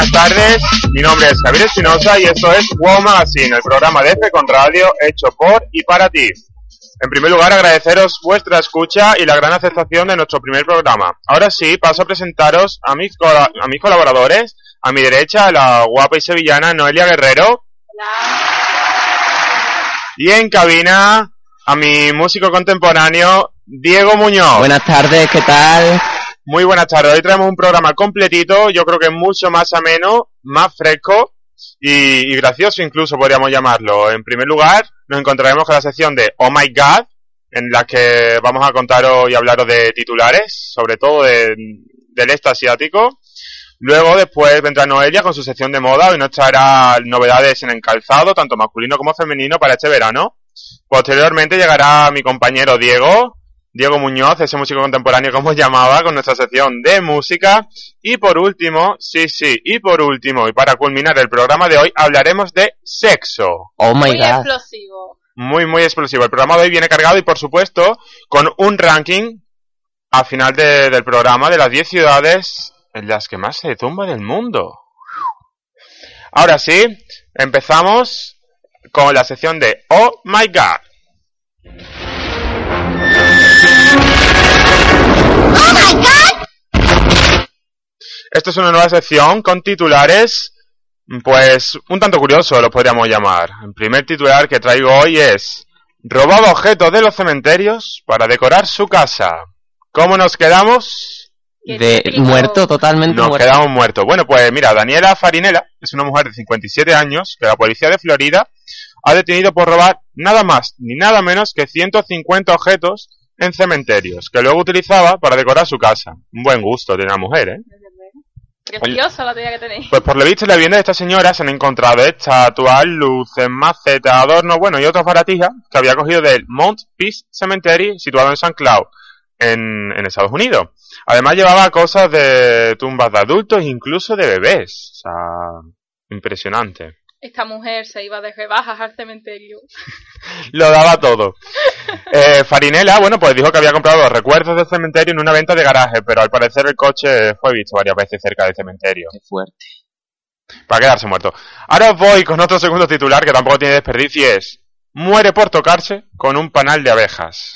buenas tardes. Mi nombre es Javier Espinosa y esto es Wow Magazine, el programa de F con Radio hecho por y para ti. En primer lugar, agradeceros vuestra escucha y la gran aceptación de nuestro primer programa. Ahora sí, paso a presentaros a mis, colaboradores. A mi derecha, la guapa y sevillana Noelia Guerrero. Y en cabina, a mi músico contemporáneo, Diego Muñoz. Buenas tardes, ¿qué tal? Muy buenas tardes. Hoy traemos un programa completito, yo creo que mucho más ameno, más fresco y, gracioso incluso podríamos llamarlo. En primer lugar, nos encontraremos con la sección de Oh My God, en la que vamos a contaros y hablaros de titulares, sobre todo del este asiático. Luego, después vendrá Noelia con su sección de moda y nos traerá novedades en el calzado, tanto masculino como femenino, para este verano. Posteriormente llegará mi compañero Diego, Diego Muñoz, ese músico contemporáneo como llamaba, con nuestra sección de música. Y por último, sí, sí, y por último, y para culminar el programa de hoy, hablaremos de sexo. Oh my Muy god. explosivo. Muy, muy explosivo. El programa de hoy viene cargado y, por supuesto, con un ranking al final de- del programa de las 10 ciudades en las que más se tumba del mundo. Ahora sí, empezamos con la sección de Oh My God. Esto es una nueva sección con titulares, pues un tanto curioso lo podríamos llamar. El primer titular que traigo hoy es Robaba objetos de los cementerios para decorar su casa. ¿Cómo nos quedamos? De muerto, totalmente Nos muerto. quedamos muertos. Bueno, pues mira, Daniela Farinela es una mujer de 57 años que la policía de Florida ha detenido por robar nada más ni nada menos que 150 objetos en cementerios, que luego utilizaba para decorar su casa. Un buen gusto tiene la mujer, ¿eh? Preciosa la tenía que tener. Pues por lo visto la vivienda de esta señora se han encontrado estatuas, luces, macetas, adornos, bueno, y otras baratijas que había cogido del Mount Peace Cemetery situado en San Cloud, en, en Estados Unidos. Además llevaba cosas de tumbas de adultos, incluso de bebés. O sea, impresionante. Esta mujer se iba de rebajas al cementerio. Lo daba todo. Eh, Farinela, bueno, pues dijo que había comprado los recuerdos del cementerio en una venta de garaje, pero al parecer el coche fue visto varias veces cerca del cementerio. Qué fuerte. para quedarse muerto. Ahora os voy con otro segundo titular que tampoco tiene desperdicio y es muere por tocarse con un panal de abejas.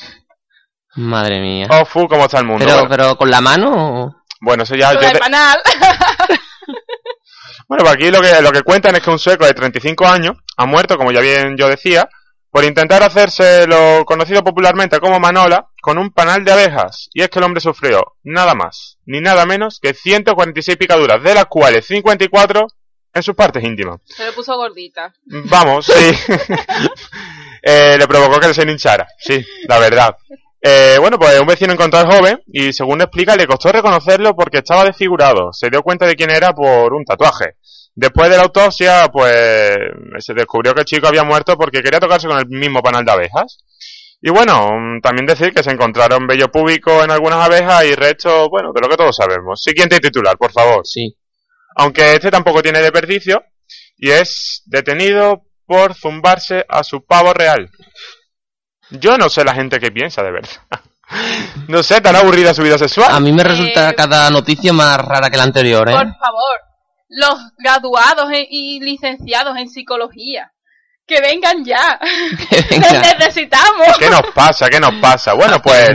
Madre mía. Oh, fu, cómo está el mundo. pero, bueno, pero con la mano. o- bueno, eso ya... Con yo el te- panal. Bueno, pues aquí lo que, lo que cuentan es que un sueco de 35 años ha muerto, como ya bien yo decía, por intentar hacerse lo conocido popularmente como Manola con un panal de abejas. Y es que el hombre sufrió nada más, ni nada menos que 146 picaduras, de las cuales 54 en sus partes íntimas. Se le puso gordita. Vamos, sí. Eh, le provocó que se hinchara, sí, la verdad. Eh, bueno, pues un vecino encontró al joven y según explica le costó reconocerlo porque estaba desfigurado. Se dio cuenta de quién era por un tatuaje. Después de la autopsia, pues se descubrió que el chico había muerto porque quería tocarse con el mismo panal de abejas. Y bueno, mm, también decir que se encontraron vello púbico en algunas abejas y restos, bueno, de lo que todos sabemos. Siguiente titular, por favor. Sí. Aunque este tampoco tiene desperdicio y es detenido por zumbarse a su pavo real. Yo no sé la gente que piensa de verdad. No sé, tan aburrida su vida A sexual. mí me resulta Eh, cada noticia más rara que la anterior, ¿eh? Por favor. Los graduados en- y licenciados en psicología. Que vengan ya. Que Les venga. necesitamos. ¿Qué nos pasa? ¿Qué nos pasa? Bueno, pues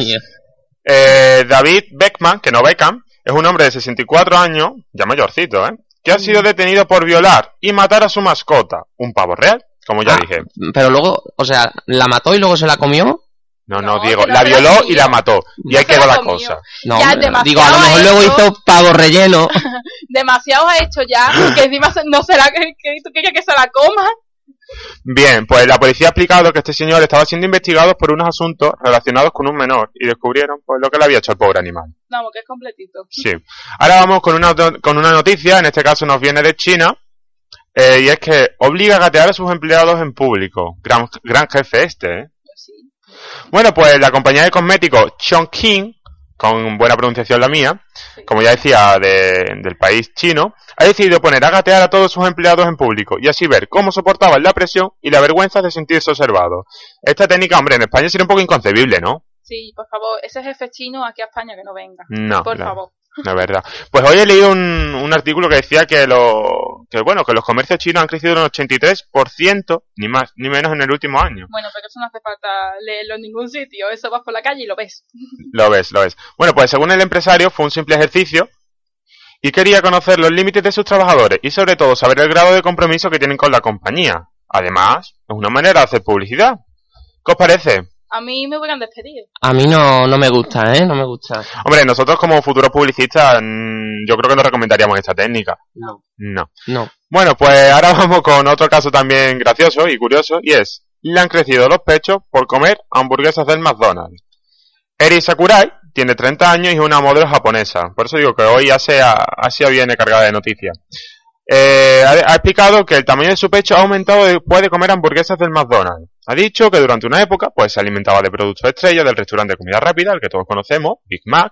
eh, David Beckman, que no Beckham, es un hombre de 64 años, ya mayorcito, ¿eh? Que ha sido detenido por violar y matar a su mascota, un pavo real, como ya Ah, dije. Pero luego, o sea, la mató y luego se la comió. No, no, No, Diego, la violó y la mató. Y ahí quedó la comió. cosa. No, Ya, hombre, demasiado digo, a lo mejor luego hizo pavo relleno. Demasiado ha hecho ya. Que encima no se la, que, que tú quieres que se la coma. Bien, pues la policía ha explicado que este señor estaba siendo investigado por unos asuntos relacionados con un menor y descubrieron pues lo que le había hecho al pobre animal. Vamos, que es completito. Sí. Ahora vamos con una, con una noticia, en este caso nos viene de China, eh, y es que obliga a gatear a sus empleados en público. Gran, gran jefe este, ¿eh? Sí. Bueno, pues la compañía de cosméticos Chongqing, con buena pronunciación la mía, como ya decía, de- del país chino, ha decidido poner a gatear a todos sus empleados en público y así ver cómo soportaban la presión y la vergüenza de sentirse observados. Esta técnica, hombre, en España sería un poco inconcebible, ¿no? Sí, por favor, ese jefe chino aquí a España que no venga. No. Por favor. De verdad. Pues hoy he leído un, un artículo que decía que, lo, que, bueno, que los comercios chinos han crecido un 83%, ni más ni menos en el último año. Bueno, pero eso no hace falta leerlo en ningún sitio. Eso vas por la calle y lo ves. Lo ves, lo ves. Bueno, pues según el empresario fue un simple ejercicio y quería conocer los límites de sus trabajadores y sobre todo saber el grado de compromiso que tienen con la compañía. Además, es una manera de hacer publicidad. ¿Qué os parece? A mí me hubieran despedido. A mí no, no me gusta, ¿eh? No me gusta. Hombre, nosotros como futuros publicistas, mm, yo creo que no recomendaríamos esta técnica. No. No. No. Bueno, pues ahora vamos con otro caso también gracioso y curioso, y es, le han crecido los pechos por comer hamburguesas del McDonald's. Eri Sakurai tiene 30 años y es una modelo japonesa, por eso digo que hoy ya sea, así viene cargada de noticias. Eh, ha, ha explicado que el tamaño de su pecho ha aumentado después de comer hamburguesas del McDonald's. Ha dicho que durante una época pues se alimentaba de productos estrella del restaurante de comida rápida, el que todos conocemos, Big Mac,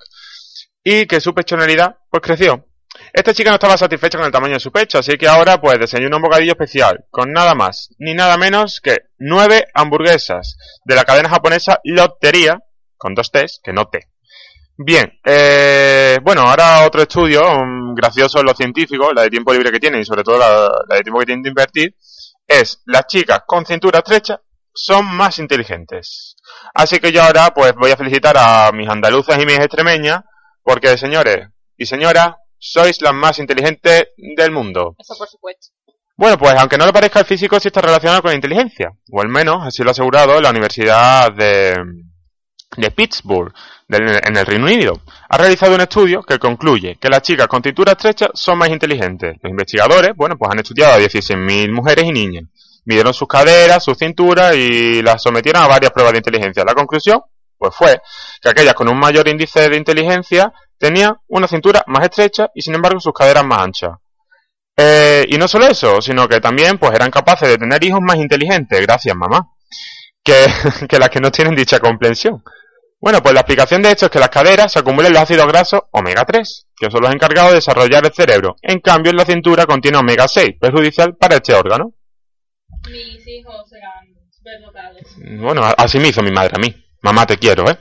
y que su pechonalidad pues creció. Esta chica no estaba satisfecha con el tamaño de su pecho, así que ahora pues desayunó un bocadillo especial, con nada más, ni nada menos que nueve hamburguesas de la cadena japonesa Lottería, con dos T's, que no T. Bien, eh, bueno, ahora otro estudio um, gracioso en los científicos, la de tiempo libre que tienen y sobre todo la, la de tiempo que tienen de invertir, es las chicas con cintura estrecha son más inteligentes. Así que yo ahora pues voy a felicitar a mis andaluzas y mis extremeñas, porque señores y señoras, sois las más inteligentes del mundo. Eso por supuesto. Bueno, pues aunque no le parezca el físico, sí está relacionado con la inteligencia. O al menos, así lo ha asegurado la Universidad de, de Pittsburgh, del- en el Reino Unido. Ha realizado un estudio que concluye que las chicas con cintura estrecha son más inteligentes. Los investigadores, bueno, pues han estudiado a 16.000 mujeres y niñas. Midieron sus caderas, su cintura y las sometieron a varias pruebas de inteligencia. La conclusión, pues fue que aquellas con un mayor índice de inteligencia tenían una cintura más estrecha y sin embargo sus caderas más anchas. Eh, y no solo eso, sino que también pues eran capaces de tener hijos más inteligentes, gracias mamá, que, que las que no tienen dicha comprensión. Bueno, pues la explicación de esto es que las caderas se acumulan los ácidos grasos omega 3, que son los encargados de desarrollar el cerebro. En cambio, en la cintura contiene omega 6, perjudicial para este órgano. Mis hijos serán superdotados. Bueno, así me hizo mi madre a mí. Mamá, te quiero, ¿eh?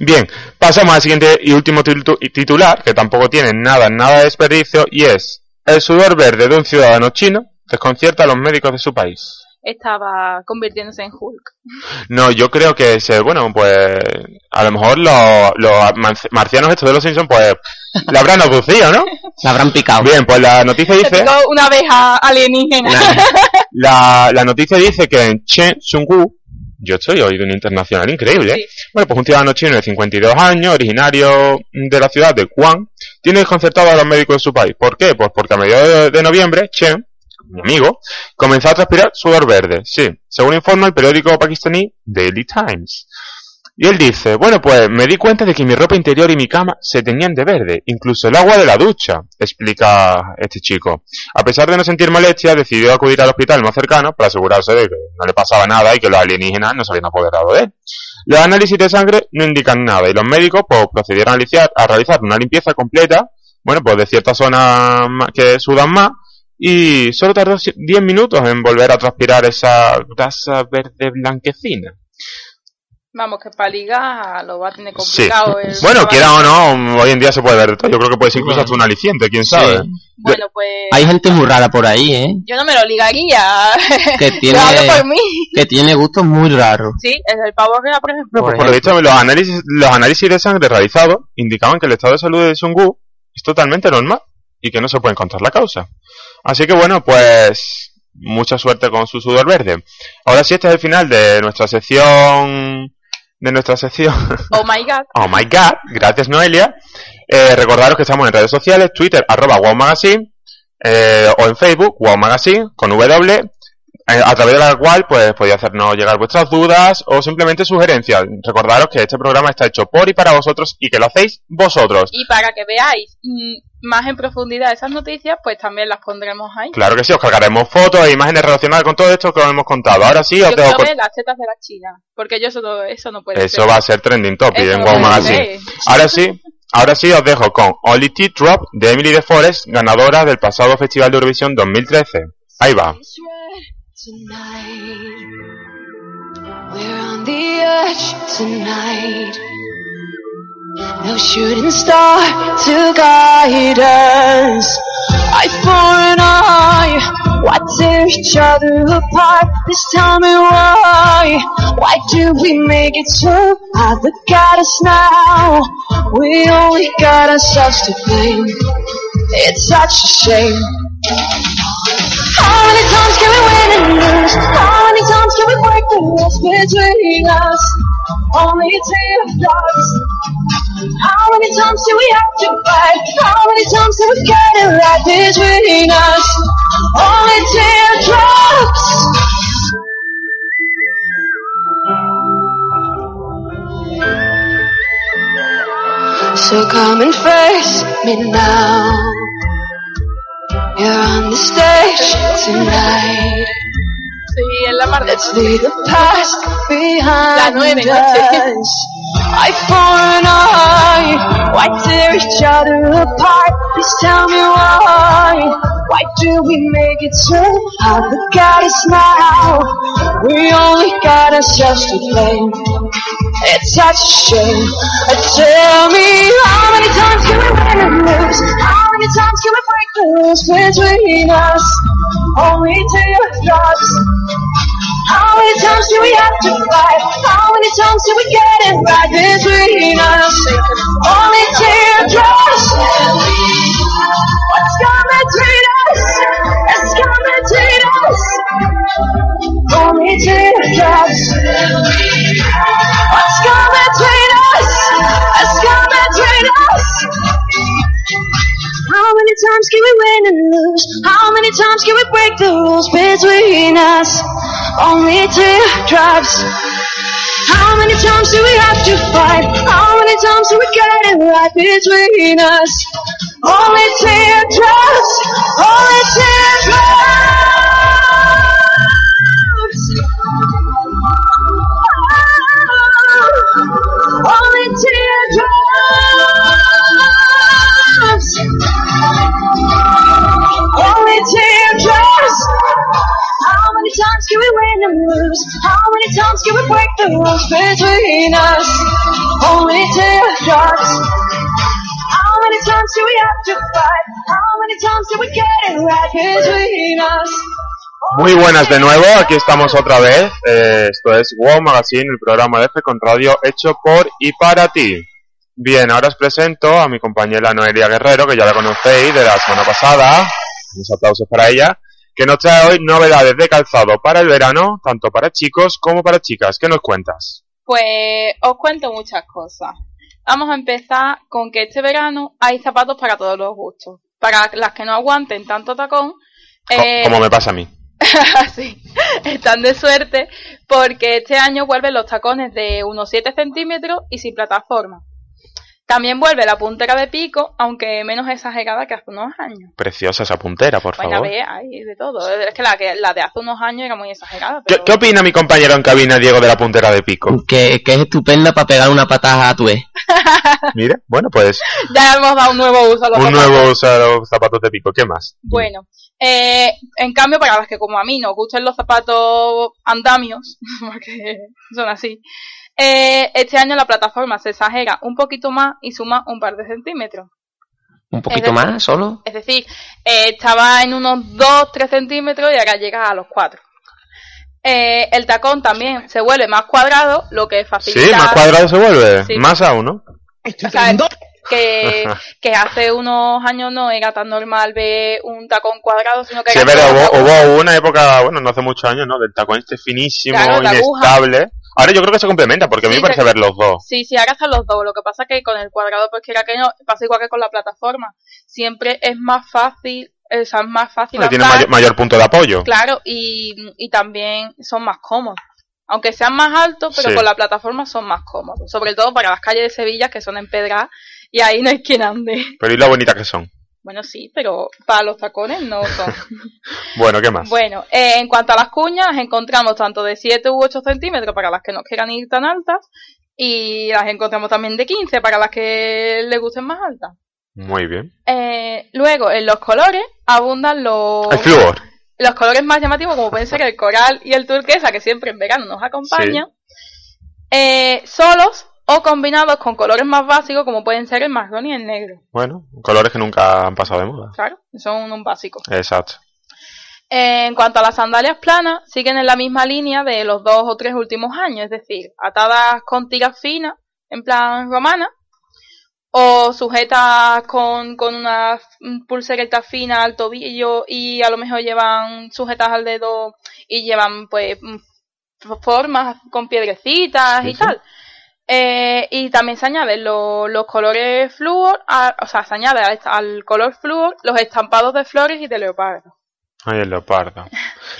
Bien, pasamos al siguiente y último titu- titular, que tampoco tiene nada, nada de desperdicio, y es el sudor verde de un ciudadano chino desconcierta a los médicos de su país. Estaba convirtiéndose en Hulk. No, yo creo que se, bueno, pues a lo mejor los, los marci- marcianos estos de los Simpsons, pues la habrán abducido, ¿no? La habrán picado. Bien, pues la noticia Se dice, picó una abeja alienígena. la, la noticia dice que en Chen Sung-wu, yo estoy hoy de un internacional increíble, ¿eh? Sí. Bueno, pues un ciudadano chino de 52 años, originario de la ciudad de Guam, tiene desconcertado a los médicos de su país. ¿Por qué? Pues porque a mediados de, de noviembre, Chen, mi amigo, comenzó a transpirar sudor verde. Sí, según informa el periódico pakistaní Daily Times. Y él dice, bueno, pues me di cuenta de que mi ropa interior y mi cama se teñían de verde, incluso el agua de la ducha, explica este chico. A pesar de no sentir molestia, decidió acudir al hospital más cercano para asegurarse de que no le pasaba nada y que los alienígenas no se habían apoderado de él. Los análisis de sangre no indican nada y los médicos pues, procedieron a, a realizar una limpieza completa, bueno, pues de ciertas zonas que sudan más y solo tardó ci- 10 minutos en volver a transpirar esa grasa verde blanquecina. Vamos, que para ligar lo va a tener Sí. complicado. el Bueno, quiera o no, hoy en día se puede ver. Yo creo que puede ser incluso hasta un aliciente, quién sabe. Sí. Bueno, pues. Hay gente muy rara por ahí, ¿eh? Yo no me lo ligaría. Que tiene, por mí. que tiene gustos muy raros. Sí, es el pavo real, por ejemplo. Pues Por por lo visto, los análisis, los análisis de sangre realizados indicaban que el estado de salud de Sungu es totalmente normal y que no se puede encontrar la causa. Así que bueno, pues mucha suerte con su sudor verde. Ahora sí, este es el final de nuestra sección, de nuestra sección Oh my god. Oh my god, gracias Noelia. Eh, recordaros que estamos en redes sociales, Twitter, arroba Wow Magazine, eh, o en Facebook, Wow Magazine, con W, eh, a través de la cual pues podéis hacernos llegar vuestras dudas o simplemente sugerencias. Recordaros que este programa está hecho por y para vosotros y que lo hacéis vosotros. Y para que veáis mm, más en profundidad esas noticias, pues también las pondremos ahí. Claro que sí, os cargaremos fotos e imágenes relacionadas con todo esto que os hemos contado. Ahora sí, os Yo dejo con... las tetas de la China, porque yo eso, no- eso no puede Eso ser. va a ser trending topic Eso en Wow Magazine. Ahora sí, ahora sí os dejo con Only Tea Drop de Emily de Forest, ganadora del pasado Festival de Eurovisión 2013. Ahí va. We're on the edge tonight. No shooting star to guide us. Eye for an eye. Why tear each other apart? Please tell me why. Why do we make it so I Look at us now. We only got ourselves to blame. It's such a shame. How many times can we win and lose? How many times can we break the rules between us? Only teardrops. How many times do we have to fight? How many times do we get it right between us? Only teardrops. So come and face me now. You're on the stage tonight. Sí, es la past behind La nueve noche. Eye for an eye. Why tear each other apart? Please tell me why. Why do we make it so hard? Look at us now. We only got ourselves to blame. It's such a shame. Tell me how many times can we win and lose? How many times can we break the rules between us? Only teardrops. How many times do we have to fight? How many times do we get it right between us? Only teardrops. What's come between us? It's come between us. Only teardrops. What's come between us? It's come between us. How many times can we win and lose? How many times can we break the rules between us? Only teardrops. How many times do we have to fight? How many times do we get it right between us? Only teardrops. Only teardrops. How many times can we break the rules between us? Only. How many times do we have to fight? How many times do we get it? Muy buenas de nuevo, aquí estamos otra vez. Eh, esto es Wow Magazine, el programa de F con Radio hecho por y para ti. Bien, ahora os presento a mi compañera Noelia Guerrero, que ya la conocéis de la semana pasada. Unos aplausos para ella. Que nos trae hoy novedades de calzado para el verano, tanto para chicos como para chicas. ¿Qué nos cuentas? Pues os cuento muchas cosas. Vamos a empezar con que este verano hay zapatos para todos los gustos. Para las que no aguanten tanto tacón, eh, Como me pasa a mí. sí, están de suerte porque este año vuelven los tacones de unos 7 centímetros y sin plataforma. También vuelve la puntera de pico, aunque menos exagerada que hace unos años. Preciosa esa puntera, por Bueno, a favor. ver, hay de todo. Es que la, que la de hace unos años era muy exagerada. ¿Qué, Pero... qué opina mi compañero en cabina, Diego, de la puntera de pico? Que, que es estupenda para pegar una patada a tu ex. Mira, bueno, pues Ya hemos dado un nuevo uso a los un zapatos. nuevo uso de los zapatos de pico. ¿Qué más? Bueno, eh, en cambio, para las que como a mí nos gustan los zapatos andamios, porque son así, eh, este año la plataforma se exagera un poquito más y suma un par de centímetros. Un poquito decir- más, solo. Es decir, eh, estaba en unos 2-3 centímetros y ahora llega a los 4. Eh, el tacón también se vuelve más cuadrado, lo que facilita... Sí, más cuadrado se vuelve. Sí. Más aún, ¿no? O sea, que, que hace unos años no era tan normal ver un tacón cuadrado, sino que Sí, era pero hubo, hubo una época, bueno, no hace muchos años, ¿no? Del tacón este finísimo, Claro, aguja. Ahora yo creo que se complementa, porque a mí me parece ver los dos. Sí, sí, ahora están los dos. Lo que pasa es que con el cuadrado, pues quiera que no, pasa igual que con la plataforma. Siempre es más fácil, o sea, es más fácil Tiene andar, mayor, mayor punto de apoyo. claro, y, y también son más cómodos. Aunque sean más altos, pero Sí. con la plataforma son más cómodos. Sobre todo para las calles de Sevilla, que son empedradas, y ahí no hay quien ande. Pero y lo bonitas que son. Bueno, sí, pero para los tacones no son. Bueno, ¿qué más? Bueno, eh, en cuanto a las cuñas, las encontramos tanto de 7 u 8 centímetros para las que no quieran ir tan altas y las encontramos también de 15 para las que les gusten más altas. Muy bien. Eh, luego, en los colores abundan los, El flúor. los colores más llamativos como pueden ser el coral y el turquesa que siempre en verano nos acompañan. Eh, solos o combinados con colores más básicos como pueden ser el marrón y el negro. Bueno, colores que nunca han pasado de moda. Claro, son un básico. Exacto. En cuanto a las sandalias planas, siguen en la misma línea de los dos o tres últimos años, es decir, atadas con tiras finas, en plan romana, o sujetas con, con una pulsereta fina al tobillo y a lo mejor llevan sujetas al dedo y llevan pues formas con piedrecitas Sí, y sí. tal. Eh, y también se añaden lo- los colores flúor, a- o sea, se añade al, al color flúor los estampados de flores y de leopardo. Ay, el leopardo.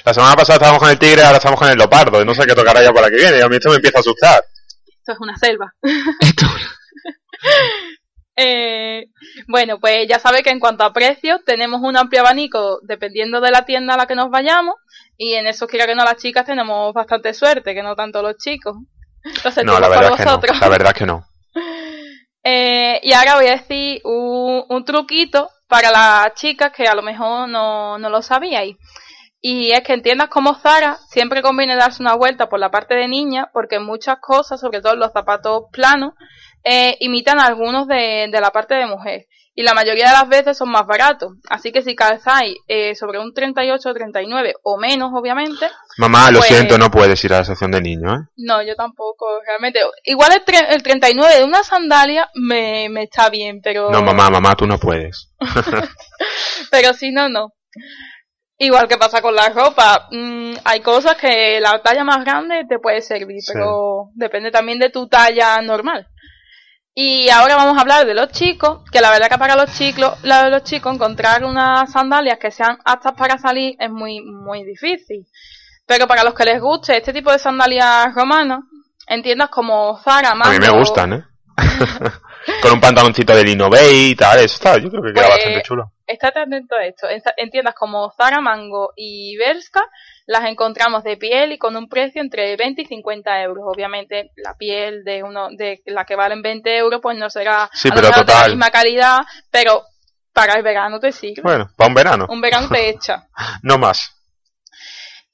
La semana pasada estábamos con el tigre, ahora estamos con el leopardo. Y no sé qué tocará ya para que viene. Y a mí esto me empieza a asustar. Esto es una selva. Esto, Eh, bueno, pues ya sabe que en cuanto a precios tenemos un amplio abanico dependiendo de la tienda a la que nos vayamos y en eso quiera que no las chicas tenemos bastante suerte, que no tanto los chicos. Entonces, No, la verdad es que no. La verdad es que no. Eh, y ahora voy a decir un, un truquito para las chicas que a lo mejor no, no lo sabíais. Y es que en tiendas como Zara siempre conviene darse una vuelta por la parte de niña porque muchas cosas, sobre todo los zapatos planos, eh, imitan a algunos de, de la parte de mujer. Y la mayoría de las veces son más baratos. Así que si calzáis eh, sobre un 38 o 39 o menos, obviamente, Mamá, lo Pues- siento, no puedes ir a la sección de niños, ¿eh? no, yo tampoco, realmente. Igual el, tre- el 39 de una sandalia me, me está bien, pero... No, mamá, mamá, tú no puedes. Pero si no, no. Igual que pasa con la ropa. mm, hay cosas que la talla más grande te puede servir, Sí. pero depende también de tu talla normal. Y ahora vamos a hablar de los chicos, que la verdad que para los chicos, la- los chicos encontrar unas sandalias que sean aptas para salir es muy, muy difícil. Pero para los que les guste este tipo de sandalias romanas, en tiendas como Zara, A mí me gustan, ¿eh? Con un pantaloncito de lino beige y tal, eso está, yo creo que queda Pues, bastante chulo. Estate atento a esto. En, en tiendas como Zara, Mango y Berska las encontramos de piel y con un precio entre 20 y 50 euros. Obviamente la piel de uno de la que valen 20 euros pues no será Sí, pero de la misma calidad, pero para el verano te sirve. Bueno, para un verano, Un verano te echa. no más.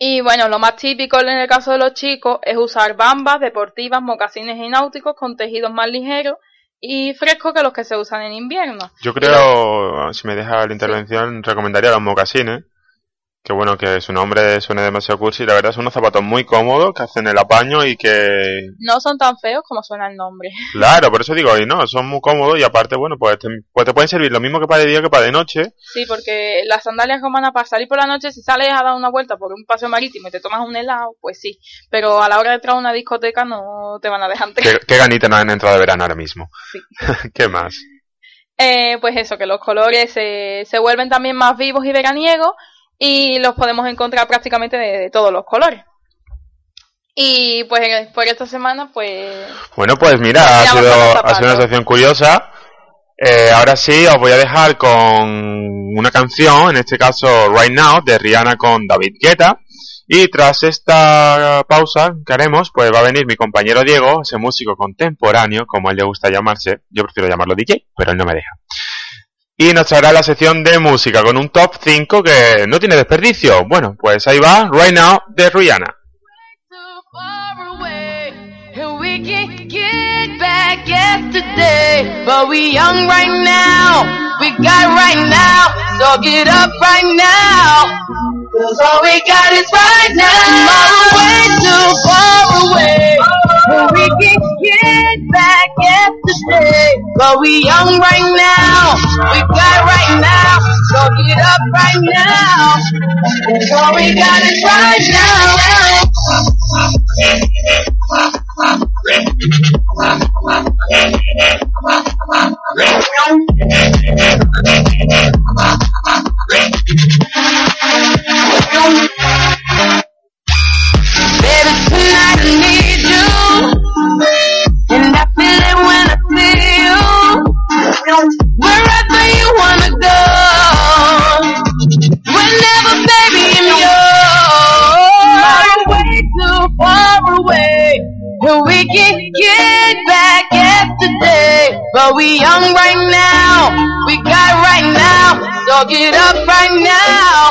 Y bueno, lo más típico en el caso de los chicos es usar bambas deportivas, mocasines y náuticos con tejidos más ligeros y frescos que los que se usan en invierno. Yo creo, si me deja la intervención, recomendaría los mocasines. Que bueno, que su nombre suene demasiado cursi. La verdad son unos zapatos muy cómodos que hacen el apaño y que... No son tan feos como suena el nombre. Claro, por eso digo, y no, son muy cómodos y aparte, bueno, pues te, pues te pueden servir lo mismo que para de día que para de noche. Sí, porque las sandalias romanas para salir por la noche, si sales a dar una vuelta por un paseo marítimo y te tomas un helado, pues sí. Pero a la hora de entrar a una discoteca no te van a dejar entrar. ¿Qué, qué ganita nos han entrado de verano ahora mismo? Sí. ¿Qué más? Eh, pues eso, que los colores se, se vuelven también más vivos y veraniegos y los podemos encontrar prácticamente de, de todos los colores. Y pues por esta semana, pues Bueno, pues mira, ha sido, ha sido una sección curiosa. Eh, ahora sí, os voy a dejar con una canción, en este caso Right Now, de Rihanna con David Guetta. Y tras esta pausa que haremos, pues va a venir mi compañero Diego, ese músico contemporáneo, como a él le gusta llamarse. Yo prefiero llamarlo DJ, pero él no me deja. Y nos traerá la sección de música con un top 5 que no tiene desperdicio. Bueno, pues ahí va, Right Now, de Rihanna. So get up right now. Cause all we got is right now. Tomorrow way too far away, and we can get back yesterday. But we young right now, we got right now, up right now. All we got is right now. Baby, tonight I need you. And I feel it when I see you. Get back yesterday. But we young right now. We got right now. So get up right now.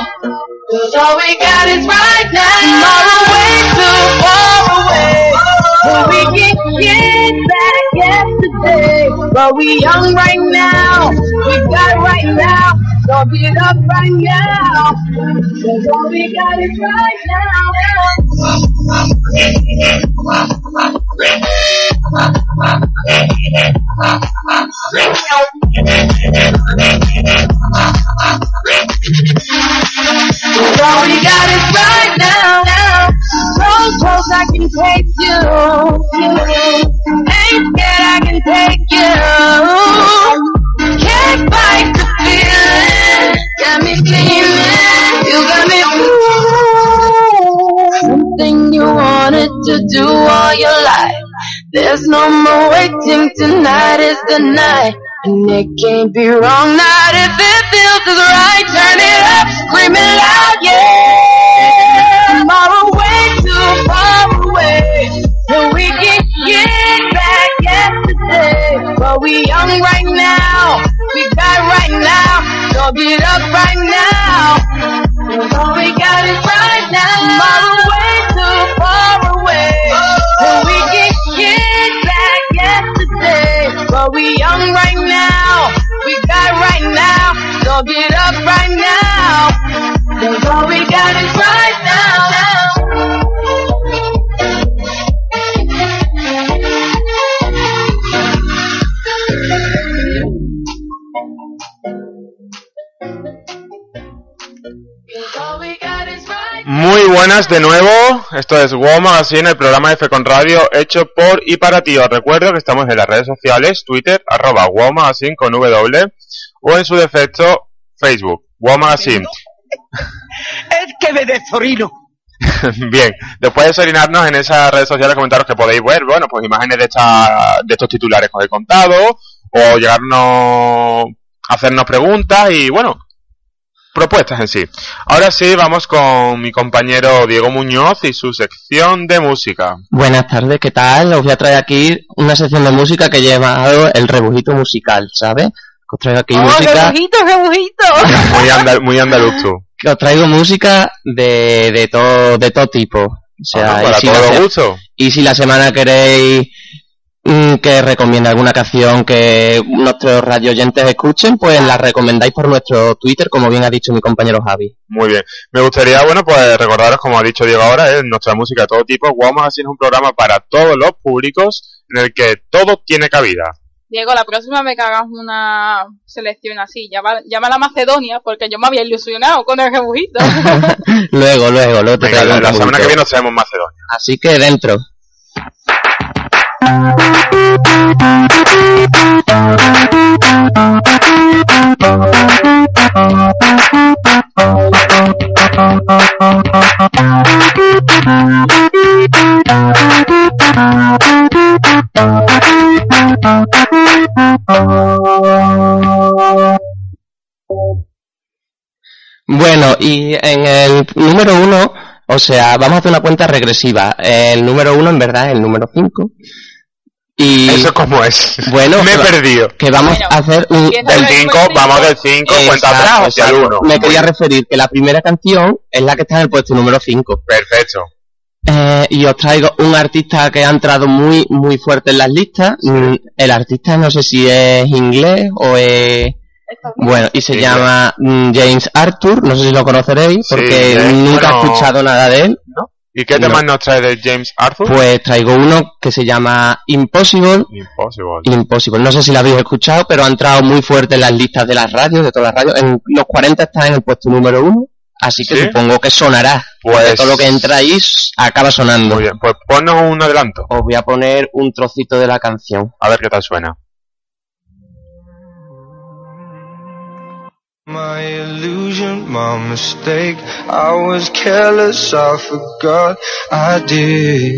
Cause all we got is right now. Tomorrow way too far away. But we can get back yesterday, but we young right now. We got right now. So get up right now. Cause all we got is right now. Thank you. The night. And it can't be wrong. Not if it feels is right. Turn it up. Scream it loud. Buenas de nuevo, esto es WOW Magazine, el programa de Fecon Radio hecho por y para ti. Os recuerdo que estamos en las redes sociales, Twitter, arroba WOW Magazine con W, o en su defecto, Facebook, WOW Magazine. Es que me desorino. Bien, después de sorinarnos en esas redes sociales, comentaros que podéis ver, bueno, pues imágenes de, esta, de estos titulares que os he contado, o llegarnos, hacernos preguntas y, bueno, propuestas en sí. Ahora sí, vamos con mi compañero Diego Muñoz y su sección de música. Buenas tardes, ¿qué tal? Os voy a traer aquí una sección de música que he llamado el rebujito musical, ¿sabes? Os traigo aquí ¡Oh, música, rebujito, rebujito! Muy, andal- muy andaluz tú. os traigo música de, de todo, de todo tipo. O sea, y para si la se- gustos. Y si la semana queréis que recomiende alguna canción que nuestros radio oyentes escuchen, pues la recomendáis por nuestro Twitter, como bien ha dicho mi compañero Javi. Muy bien. Me gustaría, bueno, pues recordaros, como ha dicho Diego ahora, es nuestra música de todo tipo. Wow Magazine es un programa para todos los públicos en el que todo tiene cabida. Diego, la próxima vez que hagas una selección así, llama, llama a la Macedonia, porque yo me había ilusionado con el rebujito. luego, luego, luego te Venga, la, la semana que viene nos traemos Macedonia. Así que dentro. Bueno, y en el número uno, o sea, vamos a hacer una cuenta regresiva. El número uno, en verdad, el número cinco. Y Eso como es. Bueno, me he perdido. que vamos Bueno, a hacer un... Del Del 5, cinco. vamos del 5, cuenta atrás hacia el exacto. 1. Me quería referir que la primera canción es la que está en el puesto número 5. Perfecto. Eh, y os traigo un artista que ha entrado muy, muy fuerte en las listas. Mm, El artista no sé si es inglés o es... Bueno, y se Sí, llama mm, James Arthur, no sé si lo conoceréis, Sí, porque nunca he escuchado nada de él. ¿Y qué No. temas nos trae de James Arthur? Pues traigo uno que se llama Impossible. Impossible. Impossible, no sé si lo habéis escuchado, pero ha entrado muy fuerte en las listas de las radios, de todas las radios. En los 40 está en el puesto número uno, así que ¿Sí? supongo que sonará. Pues- Porque todo lo que entra ahí acaba sonando. Muy bien, pues ponnos un adelanto. Os voy a poner un trocito de la canción. A ver qué tal suena. My illusion, my mistake. I was careless, I forgot I did.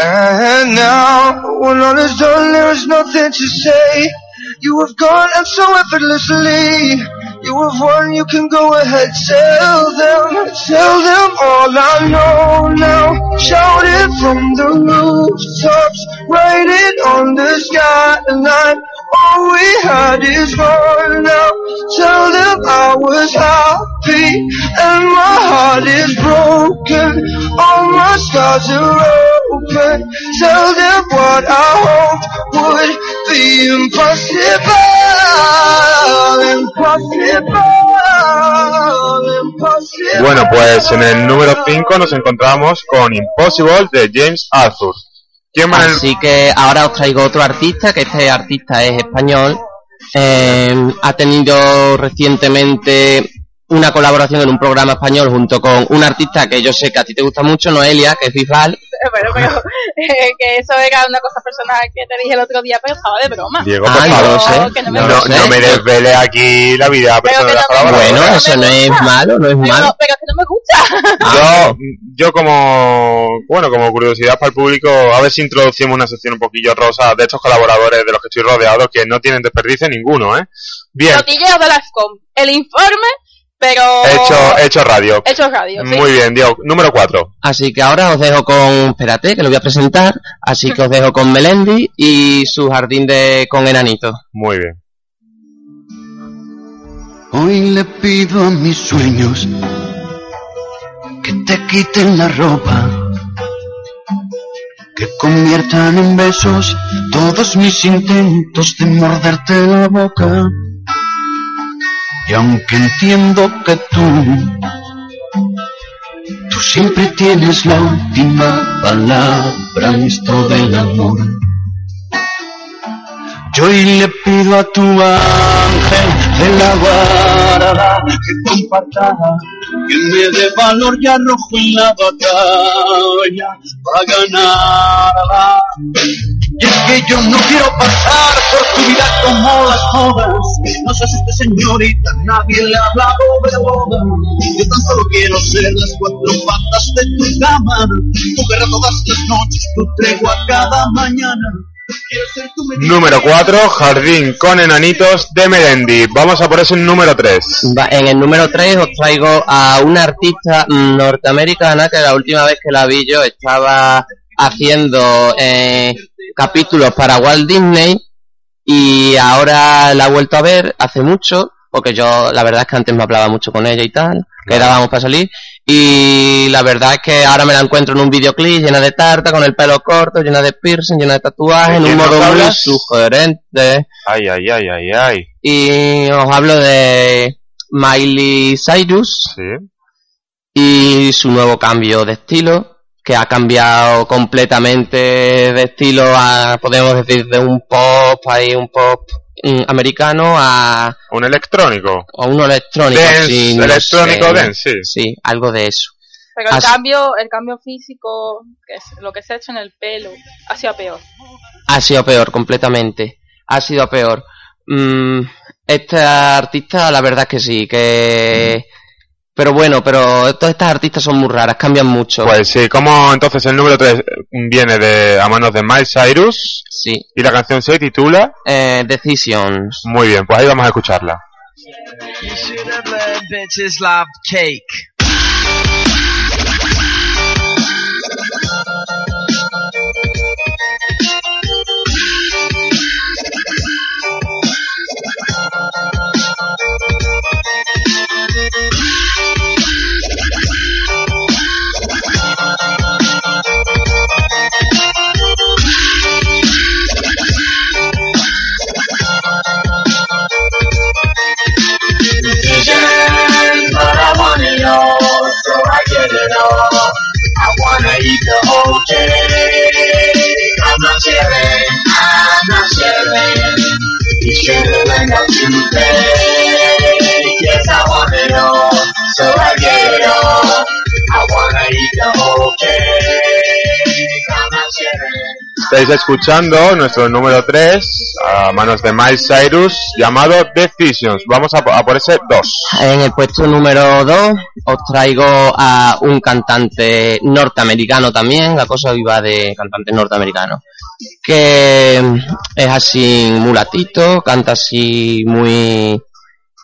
And now, when all is done, there is nothing to say. You have gone and so effortlessly. You have won, you can go ahead, tell them, tell them all I know now. Shout it from the rooftops, write it on the skyline. All we had is gone now. Tell them I was happy and my heart is broken. All my scars are open. Tell them what I hoped would the impossible, impossible, impossible. Bueno, pues en el número 5 nos encontramos con Impossible de James Arthur. Así que ahora os traigo otro artista, que este artista es español. Eh, ha tenido recientemente una colaboración en un programa español junto con un artista que yo sé que a ti te gusta mucho, Noelia, que es Bisbal. Bueno, pero eh, que eso era una cosa personal que te dije el otro día, pero estaba de broma. Diego, por no favor. lo sé. que no me No, me desvele aquí la vida Pero personal las no. Bueno, no eso no es malo, no es Pero, malo. pero que no me gusta. Yo, yo como, bueno, como curiosidad para el público, a ver si introducimos una sección un poquillo rosa de estos colaboradores de los que estoy rodeado que no tienen desperdicio ninguno, ¿eh? Bien, Notilleos de la FCOM. El informe, pero... hecho, hecho radio. Hecho radio, sí. Muy bien, Diego. Número 4. Así que ahora os dejo con, espérate, que lo voy a presentar. Así que os dejo con Melendi y su jardín de con enanitos. Muy bien. Hoy le pido a mis sueños que te quiten la ropa, que conviertan en besos todos mis intentos de morderte la boca. Y aunque entiendo que tú, tú siempre tienes la última palabra en esto del amor. Yo hoy le pido a tu ángel de la guarda que comparta, que me dé valor y arrojo en la batalla para ganarla. Y es que yo no quiero pasar por tu vida como las modas. No se asuste señorita, nadie le ha hablado de boda. Yo tan solo quiero ser las cuatro patas de tu cama. Tu guerra todas las noches, tu tregua cada mañana. Número 4, Jardín con enanitos de Melendi. Vamos a por ese número 3. Va- En el número 3 os traigo a una artista norteamericana que la última vez que la vi yo estaba haciendo eh, capítulos para Walt Disney y ahora la he vuelto a ver hace mucho porque yo la verdad es que antes me hablaba mucho con ella y tal, quedábamos para salir y la verdad es que ahora me la encuentro en un videoclip llena de tarta, con el pelo corto, llena de piercing, llena de tatuajes, ¿De en un modo muy sugerente Ay, ay, ay, ay, ay. y os hablo de Miley Cyrus Sí. y su nuevo cambio de estilo que ha cambiado completamente de estilo a podemos decir de un pop ahí un pop americano a, Un electrónico. a uno electrónico Dance, así, no electrónico sé. dance, sí. sí algo de eso Pero el Así- cambio, el cambio físico, que es lo que se ha hecho en el pelo, ha sido peor. ha sido peor completamente ha sido peor Mm, esta artista la verdad es que sí que pero bueno pero todas estas artistas son muy raras cambian mucho. Pues sí, como entonces el número 3 viene de a manos de Miles Cyrus. Sí. Y la canción se titula eh, Decisions. Muy bien, pues ahí vamos a escucharla. You Estáis escuchando nuestro número 3 a manos de Miles Cyrus llamado Decisions. Vamos a, a por ese 2. En el puesto número 2 os traigo a un cantante norteamericano también, la cosa iba de cantante norteamericano, que es así mulatito, canta así muy...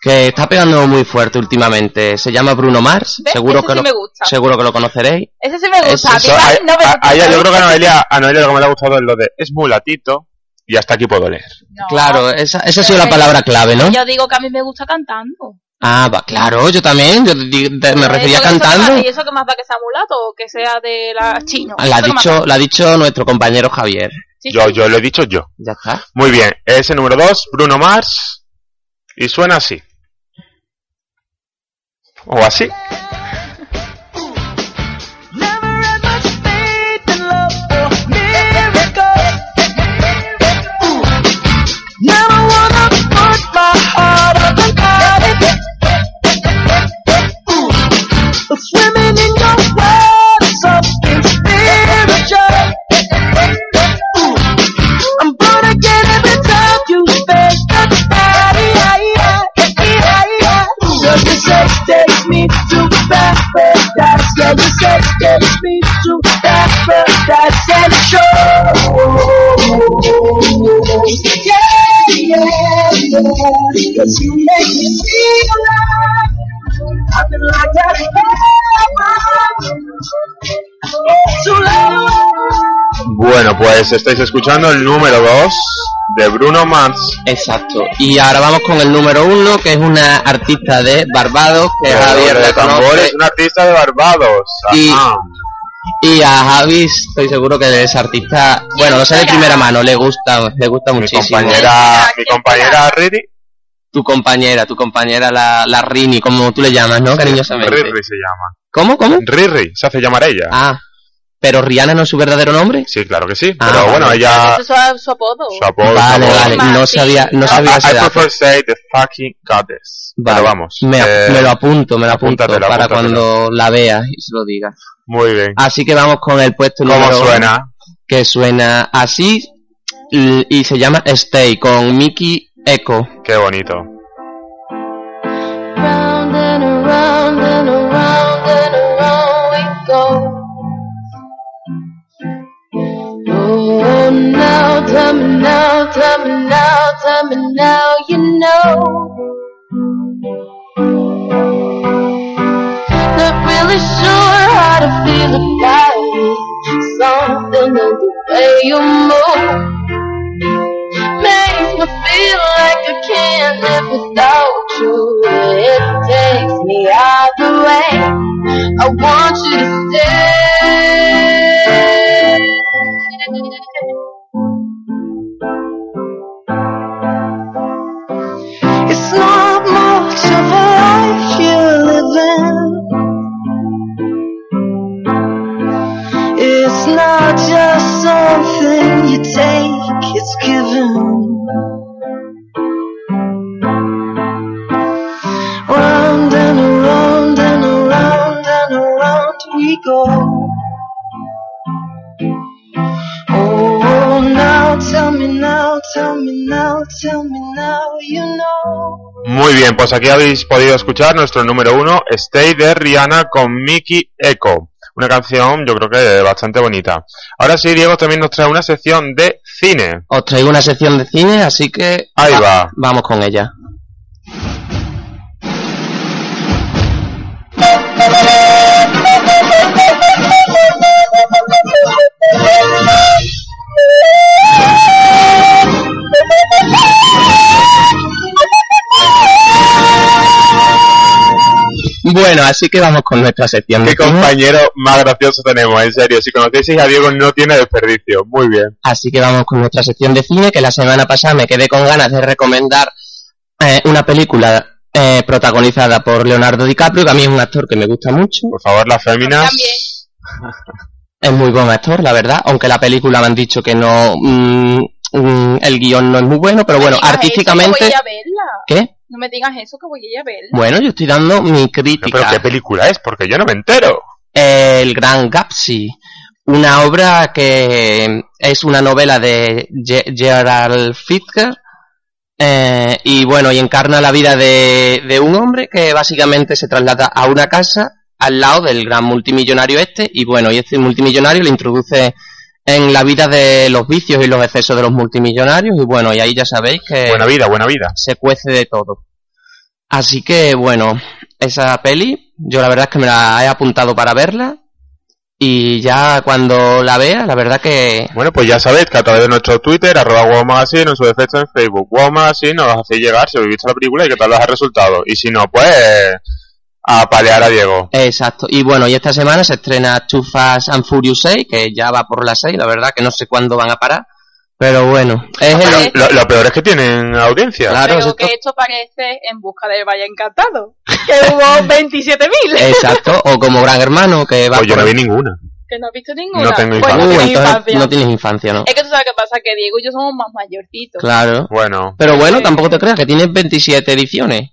que está pegando muy fuerte últimamente. Se llama Bruno Mars, ¿Ves? seguro Ese que, sí lo, me gusta. seguro que lo conoceréis. Ese sí me gusta. A Eso, Vival a, no me a- gusta. a ella yo creo que a Noelia, a Noelia lo que me le ha gustado es lo de es mulatito y hasta aquí puedo leer. No. Claro, esa, esa ha sido la palabra clave, ¿no? Yo digo que a mí me gusta cantando. Ah, va, claro, yo también, yo te- me Eh, refería eso que cantando. más- ¿Y eso que más da que sea mulato o que sea de la chino? La ha dicho, la ha dicho nuestro compañero Javier. Sí, Yo, sí. yo lo he dicho yo. Ya está. Muy bien, ese número 2, Bruno Mars. Y suena así. It. But swimming in you. Bueno, pues estáis escuchando el número 2 de Bruno Mars. Exacto. Y ahora vamos con el número uno, que es una artista de Barbados, que Javier de la conoce. tambores, un artista de Barbados. Y- Ajá. Y a Javi estoy seguro que es artista, bueno, no sé de primera mano, le gusta, le gusta Mi muchísimo. compañera, mi compañera Riri, Tu compañera, tu compañera la, la Rini, como tú le llamas, ¿no? Cariñosamente. Riri se llama. ¿Cómo, cómo? Riri, se hace llamar ella. Ah, pero Rihanna no es su verdadero nombre. Sí, claro que sí. Ah, pero bueno, vale. ella. Eso es su apodo. Su apodo. Vale, su apodo. vale, no sabía, no I- sabía I, ese I dato. prefer say the fucking goddess. Vale, Pero vamos. me, eh, me lo apunto, me lo apunto apúntatelo, para apúntatelo. cuando la veas y se lo digas. Muy bien. Así que vamos con el puesto ¿Cómo número uno, suena? que suena así y, y se llama Stay con Mickey Echo. Qué bonito. Oh, now tell me now, tell me now, tell me now, you know. Not really sure how to feel about it. Something in the way you move makes me feel like I can't live without you. It takes me out the way. I want you to stay. Muy bien, pues aquí habéis podido escuchar nuestro número uno, Stay de Rihanna con Mickey Echo. Una canción, yo creo que bastante bonita. Ahora sí, Diego también nos trae una sección de cine. Os traigo una sección de cine, así que Ahí va. vamos con ella. Bueno, así que vamos con nuestra sección de Qué cine. compañero más gracioso tenemos, en serio. Si conocéis a Diego no tiene desperdicio. Muy bien. Así que vamos con nuestra sección de cine, que la semana pasada me quedé con ganas de recomendar eh, una película eh, protagonizada por Leonardo DiCaprio, que a mí es un actor que me gusta mucho. Por favor, las féminas. También. Es muy buen actor, la verdad, aunque la película me han dicho que no... mm, mm, el guion no es muy bueno, pero bueno, artísticamente... Voy a verla. ¿Qué? No me digas eso, que voy a ir a verla. Bueno, yo estoy dando mi crítica. pero ¿qué película es? Porque yo no me entero. El Gran Gatsby, una obra que es una novela de Ge- Gerald Fitzgerald eh, y bueno, y encarna la vida de, de un hombre que básicamente se traslada a una casa al lado del gran multimillonario este y bueno, y este multimillonario le introduce en la vida de los vicios y los excesos de los multimillonarios y bueno, y ahí ya sabéis que Buena vida, buena vida. se cuece de todo. Así que bueno, esa peli, yo la verdad es que me la he apuntado para verla. Y ya cuando la vea, la verdad que Bueno, pues ya sabéis que a través de nuestro Twitter, arroba Wow Magazine, en su defecto en Facebook, Wow Magazine, nos hacéis llegar si habéis visto la película y qué tal os ha resultado. Y si no, pues a palear a Diego. Exacto. Y bueno, y esta semana se estrena Too Fast and Furious 6, que ya va por la 6, la verdad que no sé cuándo van a parar. Pero bueno, es Pero el... lo, lo peor es que tienen audiencia. Claro, Pero que esto parece en busca del Valle Encantado. Que hubo 27.000. Exacto, o como Gran Hermano, que va Pues yo por- no vi ninguna. Que no has visto ninguna. No tengo infancia. no tienes entonces infancia. no tienes infancia, ¿no? Es que tú sabes qué pasa, que Diego y yo somos más mayorcitos. Claro. Bueno, Pero bueno, tampoco te creas que tienes 27 ediciones.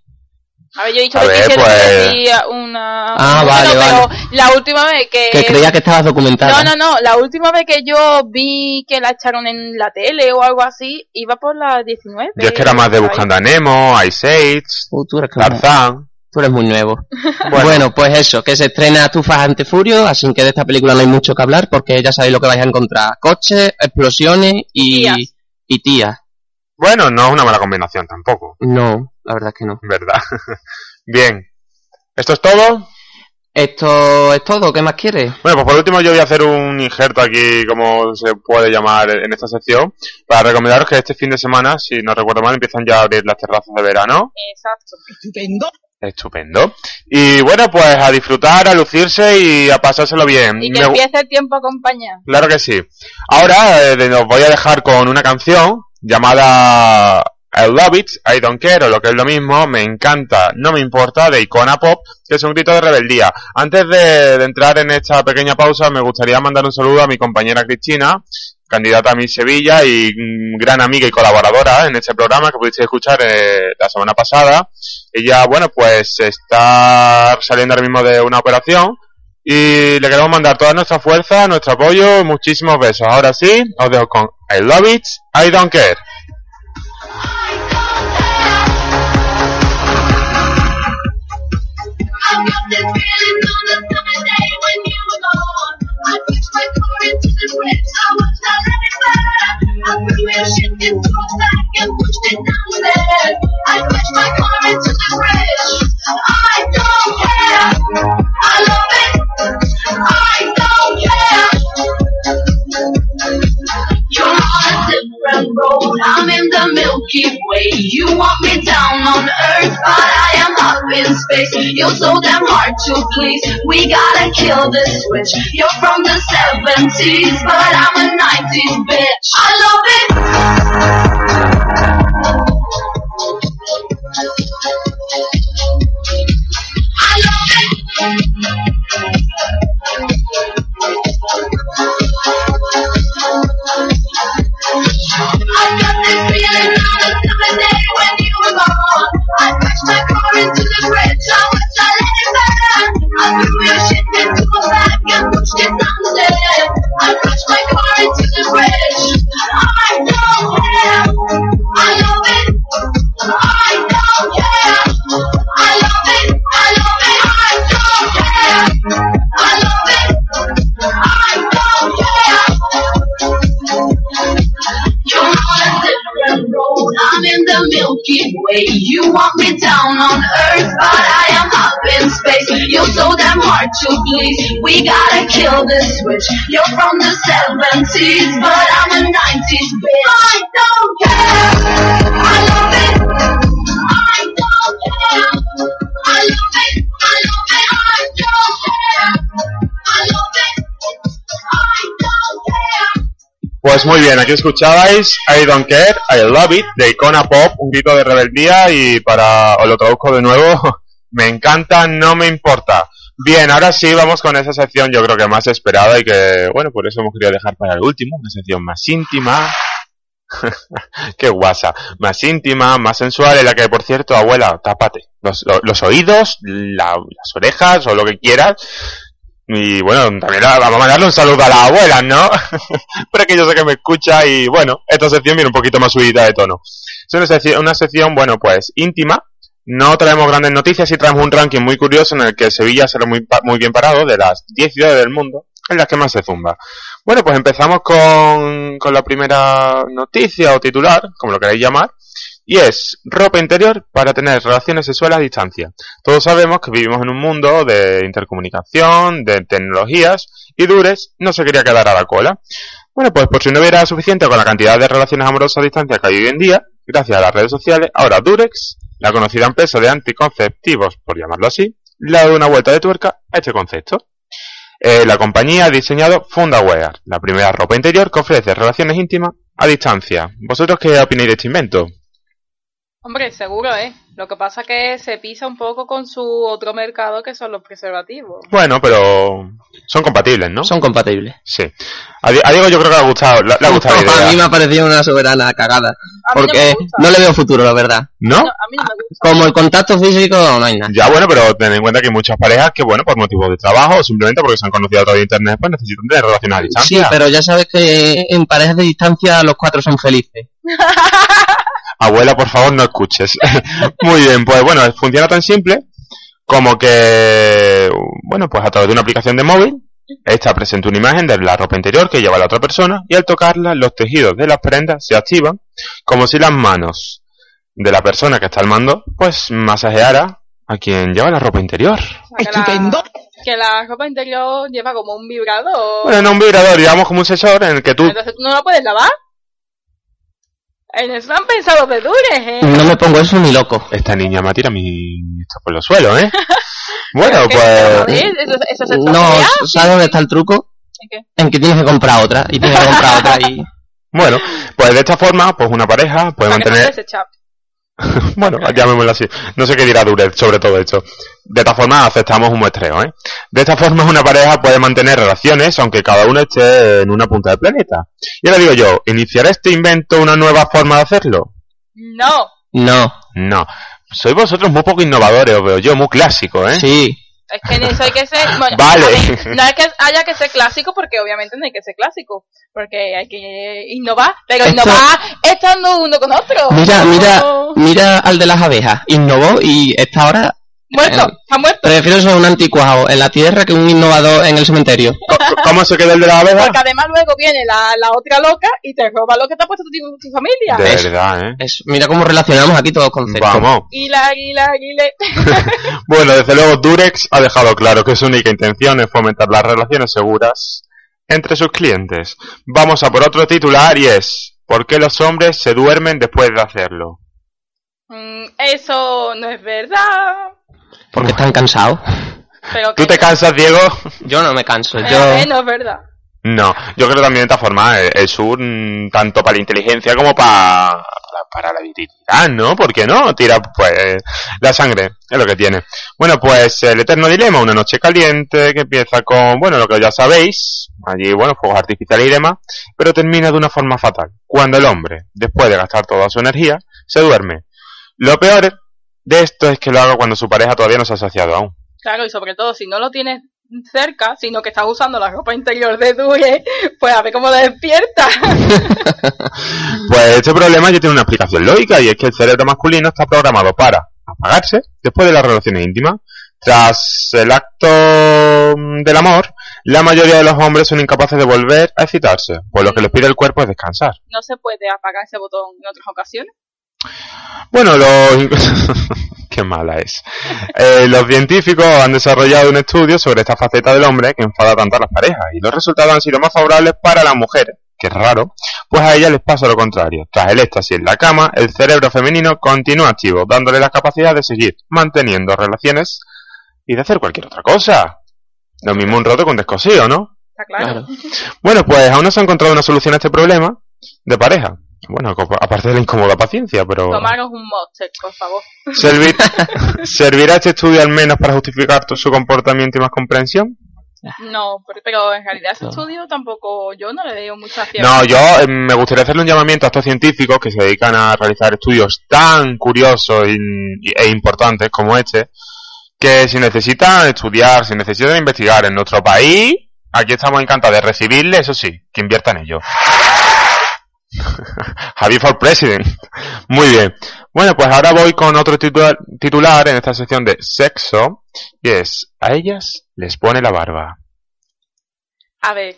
A ver, yo he dicho A ver, 27 pues- una... Ah, vale, pero vale. la última vez que... Que creía que estabas documentada. No, no, no, la última vez que yo vi que la echaron en la tele o algo así, iba por la 19. yo es que era más de. Buscando a Nemo, Ice Age, Uh, tú, eres como- Tarzán. tú eres muy nuevo. Bueno. Bueno. pues eso, que se estrena Tu Ante Furio, así que de esta película no hay mucho que hablar porque ya sabéis lo que vais a encontrar. Coches, explosiones y, Tías. y tías. Bueno, no es una mala combinación tampoco, No, la verdad es que no. ¿verdad? Bien. ¿Esto es todo? Esto es todo, ¿qué más quieres? Bueno, pues por último yo voy a hacer un injerto aquí, como se puede llamar en esta sección, para recomendaros que este fin de semana, si no recuerdo mal, empiezan ya a abrir las terrazas de verano. Exacto. Estupendo. Y bueno, pues a disfrutar, a lucirse y a pasárselo bien. Y que Me empiece el tiempo a acompañar. Claro que sí. Ahora eh, os voy a dejar con una canción llamada I Love It, I Don't Care, o lo que es lo mismo, me encanta, no me importa, de Icona Pop, que es un grito de rebeldía. Antes de, entrar en esta pequeña pausa, me gustaría mandar un saludo a mi compañera Cristina, candidata a Miss Sevilla y mm, gran amiga y colaboradora en este programa que pudisteis escuchar eh, la semana pasada. Ella, bueno, pues está saliendo ahora mismo de una operación y le queremos mandar toda nuestra fuerza, nuestro apoyo, muchísimos besos. Ahora sí, os dejo con I Love It, I Don't Care. I pushed my car into the bridge. I don't care. I love a different road. I'm in the Milky Way. You want me down on Earth, but I am up in space. You're so damn hard to please. We gotta kill this switch. You're from the 70s, but I'm a 90s bitch. I love it. We gotta kill this switch. You're from the 70s, but I'm a 90s bitch. I don't care. I love it. Pues muy bien, aquí escuchabais I Don't Care, I Love It, de Icona Pop, un grito de rebeldía y para, os lo traduzco de nuevo, me encanta, no me importa. Bien, ahora sí vamos con esa sección yo creo que más esperada y que, bueno, por eso hemos querido dejar para el último, una sección más íntima, qué guasa, más íntima, más sensual, en la que, por cierto, abuela, tápate los, lo- los oídos, la- las orejas o lo que quieras. Y bueno, también vamos a mandarle un saludo a la abuela, ¿no? pero que yo sé que me escucha y bueno, esta sección viene un poquito más subida de tono. Es una sección, una sección, bueno, pues íntima. No traemos grandes noticias y traemos un ranking muy curioso en el que Sevilla será muy, muy bien parado de las 10 ciudades del mundo en las que más se zumba. Bueno, pues empezamos con, la primera noticia o titular, como lo queráis llamar, y es ropa interior para tener relaciones sexuales a distancia. Todos sabemos que vivimos en un mundo de intercomunicación, de tecnologías, y Dures no se quería quedar a la cola. Bueno, pues por si no hubiera suficiente con la cantidad de relaciones amorosas a distancia que hay hoy en día, gracias a las redes sociales, ahora Durex, la conocida empresa de anticonceptivos, por llamarlo así, le ha dado una vuelta de tuerca a este concepto. Eh, la compañía ha diseñado Fundawear, la primera ropa interior que ofrece relaciones íntimas a distancia. ¿Vosotros qué opináis de este invento? Hombre, seguro, ¿eh? Lo que pasa que se pisa un poco con su otro mercado que son los preservativos. Bueno, pero son compatibles, ¿no? Son compatibles. Sí. A, Di- a Diego yo creo que le ha gustado, le, le ha gustado la a mí me ha parecido una soberana cagada. A mí no Porque no le veo futuro, la verdad. ¿No? No, a mí no me gusta. Como el contacto físico, no hay nada. Ya bueno, pero ten en cuenta que hay muchas parejas que, bueno, por motivos de trabajo o simplemente porque se han conocido a través de internet, pues necesitan tener relaciones a Sí, distancia. pero ya sabes que en parejas de distancia los cuatro son felices. Abuela, por favor, no escuches. Muy bien, pues bueno, funciona tan simple como que, bueno, pues a través de una aplicación de móvil, esta presenta una imagen de la ropa interior que lleva la otra persona y al tocarla los tejidos de las prendas se activan como si las manos de la persona que está al mando, pues masajeara a quien lleva la ropa interior. O sea, que, la, que la ropa interior lleva como un vibrador. Bueno, no un vibrador, digamos como un sensor en el que tú... Entonces tú no la puedes lavar. En eso han pensado de dures, ¿eh? No me pongo eso ni loco. Esta niña me tira mi... esto por los suelos, ¿eh? Bueno, pues... Eso, eso No. ¿sabes dónde está el truco? ¿En qué? En que tienes que comprar otra. Y tienes que comprar otra y... Bueno, pues de esta forma, pues una pareja puede no mantener... bueno, llamémoslo así. No sé qué dirá Duret sobre todo esto. De esta forma aceptamos un muestreo, ¿eh? De esta forma una pareja puede mantener relaciones aunque cada uno esté en una punta del planeta. Y ahora digo yo, ¿iniciará este invento una nueva forma de hacerlo? No. No. No. Sois vosotros muy poco innovadores, os veo yo, muy clásico, ¿eh? Sí. Es que en eso hay que ser. Bueno, Vale. no es que haya que ser clásico, porque obviamente no hay que ser clásico. Porque hay que innovar. Pero Esto- innovar estando uno con otro. Mira, mira, mira al de las abejas. Innovó y está ahora... Muerto, eh, está muerto. Prefiero ser un anticuado en la tierra que un innovador en el cementerio. ¿Cómo se queda el de la abeja? Porque además luego viene la, la otra loca y te roba lo que te ha puesto tu, tu familia. De Es- verdad, ¿eh? Es- mira cómo relacionamos aquí todos los conceptos. Vamos. Y la, y la, y le... Bueno, desde luego Durex ha dejado claro que su única intención es fomentar las relaciones seguras entre sus clientes. Vamos a por otro titular y es ¿Por qué los hombres se duermen después de hacerlo? Mm, Eso no es verdad. Porque están cansados. Pero que ¿Tú te cansas, Diego? Yo no me canso. Eh, Yo... eh, no es verdad. No, yo creo también de esta forma eh, es un tanto para la inteligencia como para, para, para la virilidad, ¿no? ¿Por qué no? Tira, pues, la sangre, es lo que tiene. Bueno, pues el eterno dilema, una noche caliente que empieza con, bueno, lo que ya sabéis, allí, bueno, fuegos artificiales y demás, pero termina de una forma fatal. Cuando el hombre, después de gastar toda su energía, se duerme. Lo peor de esto es que lo haga cuando su pareja todavía no se ha saciado aún. Claro, y sobre todo si no lo tienes cerca, sino que estás usando la ropa interior de Due, pues a ver cómo despierta. Pues este problema ya tiene una explicación lógica y es que el cerebro masculino está programado para apagarse después de las relaciones íntimas. Tras el acto del amor, la mayoría de los hombres son incapaces de volver a excitarse, pues lo que les pide el cuerpo es descansar. no se puede apagar ese botón en otras ocasiones. Bueno, los... Qué mala es. Eh, los científicos han desarrollado un estudio sobre esta faceta del hombre que enfada tanto a las parejas y los resultados han sido más favorables para las mujeres, que es raro, pues a ellas les pasa lo contrario. Tras el éxtasis en la cama, el cerebro femenino continúa activo, dándole la capacidad de seguir manteniendo relaciones y de hacer cualquier otra cosa. Lo mismo un roto con descosío, ¿no? Está claro. Claro. Bueno, pues aún no se ha encontrado una solución a este problema de pareja. Bueno, aparte de la incómoda paciencia, pero... Tomaros un monster, por favor. Servir- ¿Servirá este estudio al menos para justificar tu- su comportamiento y más comprensión? No, pero- pero en realidad ese No. estudio tampoco, yo no le veo mucha ciencia. No, yo eh, me gustaría hacerle un llamamiento a estos científicos que se dedican a realizar estudios tan curiosos y- y- e importantes como este, que si necesitan estudiar, si necesitan investigar en nuestro país, aquí estamos encantados de recibirles, eso sí, que inviertan en ello. Javi for President. Muy bien. Bueno, pues ahora voy con otro titular, titular en esta sección de sexo, y es, a ellas les pone la barba. A ver,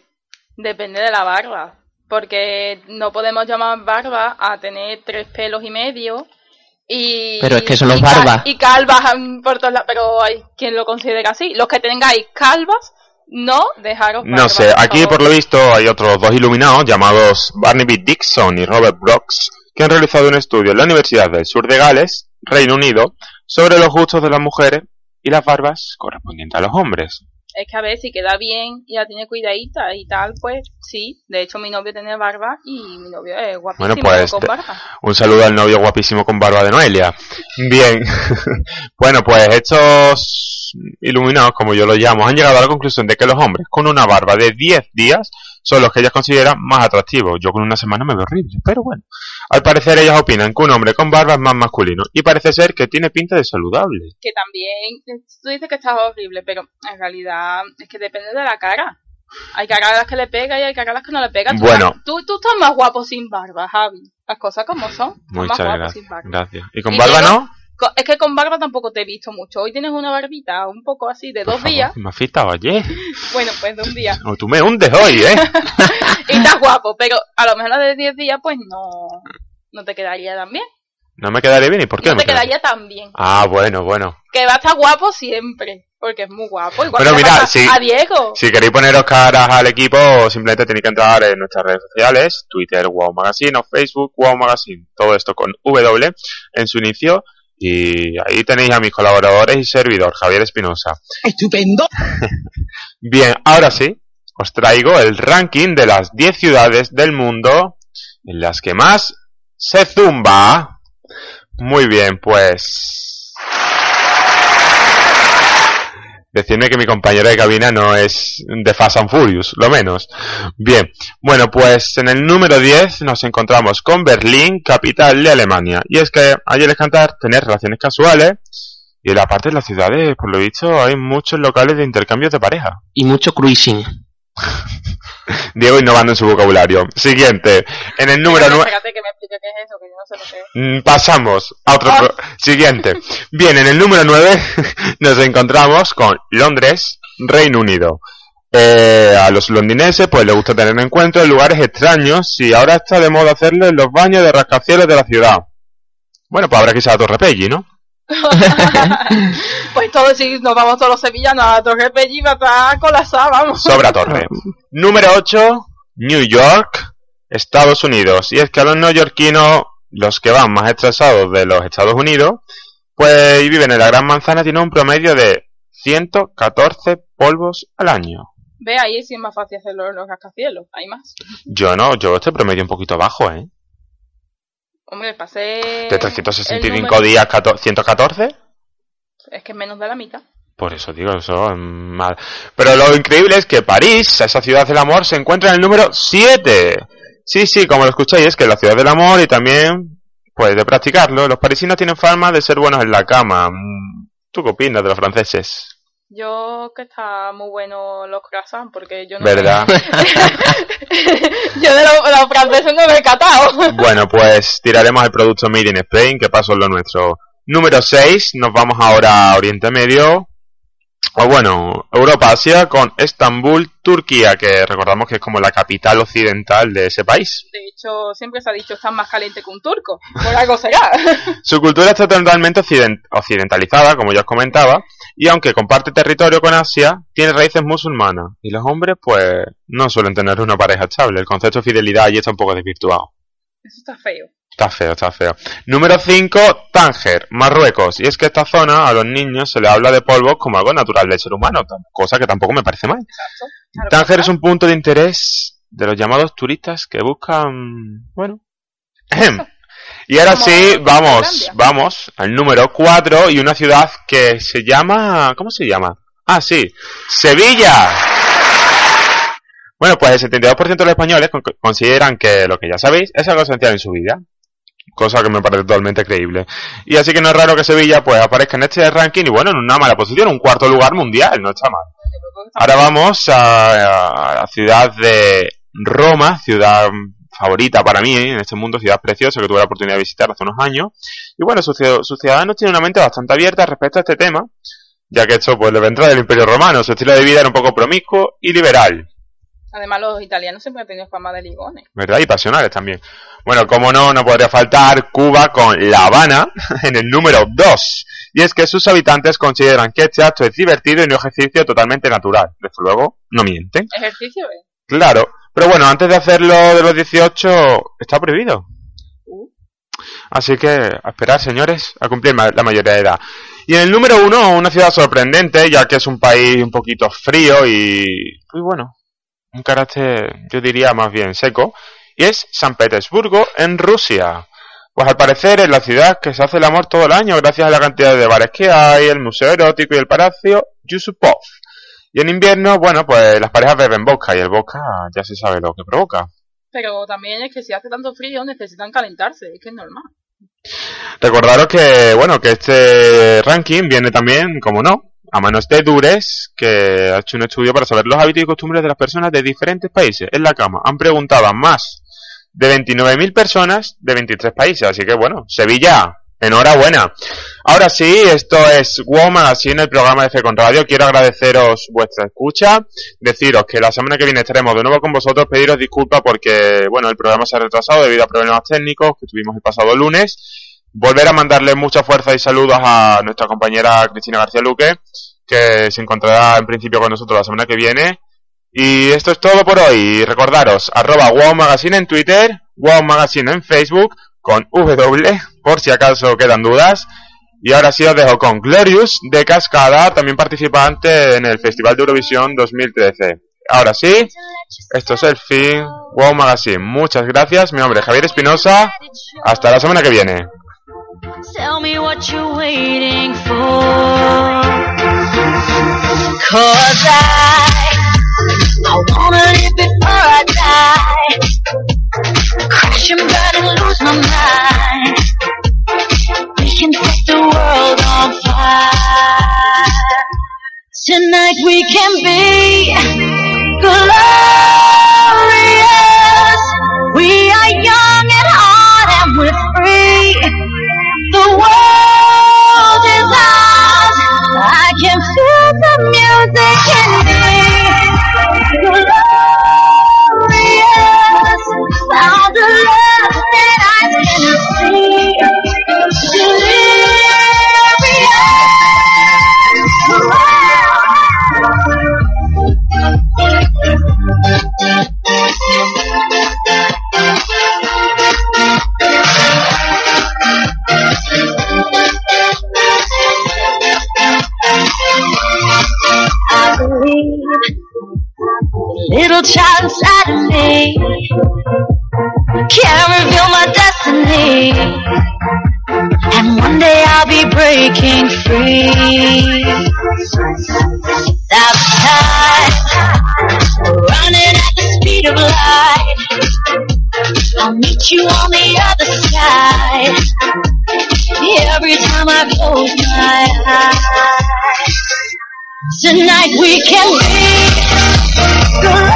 depende de la barba. Porque no podemos llamar barba a tener tres pelos y medio. Y, Pero es que eso no y es ca- barba. Y calvas por todos lados. Pero hay quien lo considera así. Los que tengáis calvas, no dejaros No sé, aquí por lo visto hay otros dos iluminados llamados Barnaby Dixon y Robert Brooks que han realizado un estudio en la Universidad del Sur de Gales, Reino Unido, sobre los gustos de las mujeres y las barbas correspondientes a los hombres. es que a ver si queda bien y la tiene cuidadita y tal, pues sí. De hecho, mi novio tiene barba y mi novio es guapísimo Bueno, pues, con te- barba. Un saludo al novio guapísimo con barba de Noelia. Bien. bueno, pues estos iluminados, como yo los llamo, han llegado a la conclusión de que los hombres con una barba de 10 días son los que ellas consideran más atractivos. Yo con una semana me veo horrible, pero bueno. Al parecer ellas opinan que un hombre con barba es más masculino y parece ser que tiene pinta de saludable. Que también, tú dices que estás horrible, pero en realidad es que depende de la cara. Hay caras a las que le pega y hay caras a las que no le pegan. Tú Bueno. Tú, tú estás más guapo sin barba, Javi. Las cosas como son. Más Muchas guapo gracias. sin barba. Gracias. ¿Y con Y barba no? Es que con barba tampoco te he visto mucho. Hoy tienes una barbita un poco así de Por dos favor, días. Me has fitado ayer. Bueno, pues de un día. O tú me hundes hoy, ¿eh? Y estás guapo, pero a lo mejor la de 10 días pues no, no te quedaría tan bien. No me quedaré bien. ¿Y por qué No me te quedaría tan bien. Ah, bueno, bueno. Que va a estar guapo siempre, porque es muy guapo. Igual que le mira, sí. a Diego. Si queréis poneros caras al equipo, simplemente tenéis que entrar en nuestras redes sociales, Twitter, Wow Magazine o Facebook, Wow Magazine. Todo esto con W en su inicio. Y ahí tenéis a mis colaboradores y servidor, Javier Espinosa. Estupendo. Bien, ahora sí, os traigo el ranking de las 10 ciudades del mundo en las que más se zumba. Muy bien, pues... Decidme que mi compañero de cabina no es de Fast and Furious, lo menos. Bien, bueno, pues en el número 10 nos encontramos con Berlín, capital de Alemania. Y es que ayer es cantar tener relaciones casuales y en la parte de las ciudades, por lo visto, hay muchos locales de intercambios de pareja. Y mucho cruising. Diego innovando en su vocabulario. Siguiente, en el número Espérate, 9... espérate que me explique qué es eso, que yo no sé lo que es. Mm, Pasamos a otro Ah. pro- siguiente. Bien, en el número 9 nos encontramos con Londres, Reino Unido. Eh, a los londinenses pues les gusta tener encuentros en lugares extraños y ahora está de moda hacerlo en los baños de rascacielos de la ciudad. Bueno, pues habrá que irse a la Torre Pelli, ¿no? Pues todo, si nos vamos todos los sevillanos a la Torre Pelli, va a estar colapsada, vamos. Sobra Torre. Número 8, New York, Estados Unidos. Y es que a los neoyorquinos, los que van más estresados de los Estados Unidos, pues y viven en la Gran Manzana, tienen un promedio de 114 polvos al año. Ve, ahí sí es más fácil hacerlo en los rascacielos, hay más. Yo no, yo este promedio un poquito bajo, ¿eh? Hombre, pasé... De 365 el número- días, 14 114. Es que es menos de la mitad. Por eso digo, eso es mal. Pero lo increíble es que París, esa ciudad del amor, se encuentra en el número 7. Sí, sí, como lo escucháis, es que es la ciudad del amor y también, pues, de practicarlo. Los parisinos tienen fama de ser buenos en la cama. Mm, ¿Tú qué opinas de los franceses? Yo que está muy bueno los croissants, porque yo no... ¿Verdad? yo de los, los franceses no me he catado. bueno, pues tiraremos el producto Made in Spain, que pasó en lo nuestro. Número 6, nos vamos ahora a Oriente Medio. O bueno, Europa-Asia con Estambul, Turquía, que recordamos que es como la capital occidental de ese país. De hecho, siempre se ha dicho, están más caliente que un turco. Por algo será. Su cultura está totalmente occident- occidentalizada, como ya os comentaba, y aunque comparte territorio con Asia, tiene raíces musulmanas. Y los hombres, pues, no suelen tener una pareja estable. El concepto de fidelidad allí está un poco desvirtuado. Eso está feo. Está feo, está feo. Número 5, Tánger, Marruecos. Y es que esta zona a los niños se les habla de polvos como algo natural del ser humano, cosa que tampoco me parece mal. Claro Tánger es un punto de interés de los llamados turistas que buscan, bueno. y ahora sí, vamos, vamos al número 4 y una ciudad que se llama, ¿cómo se llama? Ah, sí, Sevilla. Bueno, pues el 72% de los españoles con- consideran que lo que ya sabéis es algo esencial en su vida. Cosa que me parece totalmente creíble. Y así que no es raro que Sevilla pues aparezca en este ranking y bueno, en una mala posición, un cuarto lugar mundial, no está mal. Ahora vamos a, la ciudad de Roma, ciudad favorita para mí en este mundo, ciudad preciosa que tuve la oportunidad de visitar hace unos años. Y bueno, sus ciudadanos tienen una mente bastante abierta respecto a este tema, ya que esto pues le vendrá del Imperio Romano. Su estilo de vida era un poco promiscuo y liberal. Además, los italianos siempre han tenido fama de ligones. ¿verdad? Y pasionales también. Bueno, como no, no podría faltar Cuba con La Habana en el número 2. Y es que sus habitantes consideran que este acto es divertido y un ejercicio totalmente natural. Desde luego, no mienten. Ejercicio, ¿eh? Claro. Pero bueno, antes de hacerlo de los 18, está prohibido. Uh. Así que a esperar, señores, a cumplir la mayoría de edad. Y en el número uno, una ciudad sorprendente, ya que es un país un poquito frío y, y bueno, un carácter, yo diría más bien seco, y es San Petersburgo, en Rusia. Pues al parecer es la ciudad que se hace el amor todo el año gracias a la cantidad de bares que hay, el museo erótico y el palacio Yusupov. Y en invierno, bueno, pues las parejas beben vodka y el vodka ya se sabe lo que provoca. Pero también es que si hace tanto frío necesitan calentarse, es que es normal. Recordaros que, bueno, que este ranking viene también, como no, a manos de Dures, que ha hecho un estudio para saber los hábitos y costumbres de las personas de diferentes países en la cama. Han preguntado a más de 29.000 personas de 23 países, así que bueno, Sevilla, enhorabuena. Ahora sí, esto es Wow Magazine, el programa de Fecon Radio. Quiero agradeceros vuestra escucha, deciros que la semana que viene estaremos de nuevo con vosotros, pediros disculpas porque, bueno, el programa se ha retrasado debido a problemas técnicos que tuvimos el pasado lunes. Volver a mandarle mucha fuerza y saludos a nuestra compañera Cristina García Luque, que se encontrará en principio con nosotros la semana que viene. Y esto es todo por hoy. Recordaros, arroba Wow Magazine en Twitter, Wow Magazine en Facebook, con W, por si acaso quedan dudas. Y ahora sí os dejo con Glorious de Cascada, también participante en el Festival de Eurovisión 2013. Ahora sí, esto es el fin. Wow Magazine. Muchas gracias. Mi nombre es Javier Espinosa. Hasta la semana que viene. Tell me what you're waiting for. Cause I, I wanna live before I die. Crash and burn and lose my mind. We can set the world on fire. Tonight we can be glorious. The world believe little child inside of me can't reveal my destiny. And one day I'll be breaking free. Time, running at the speed of light. I'll meet you on the other side. Every time I close my eyes. Tonight we can be glorious.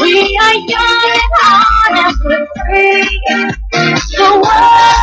We are young and hard and free. The world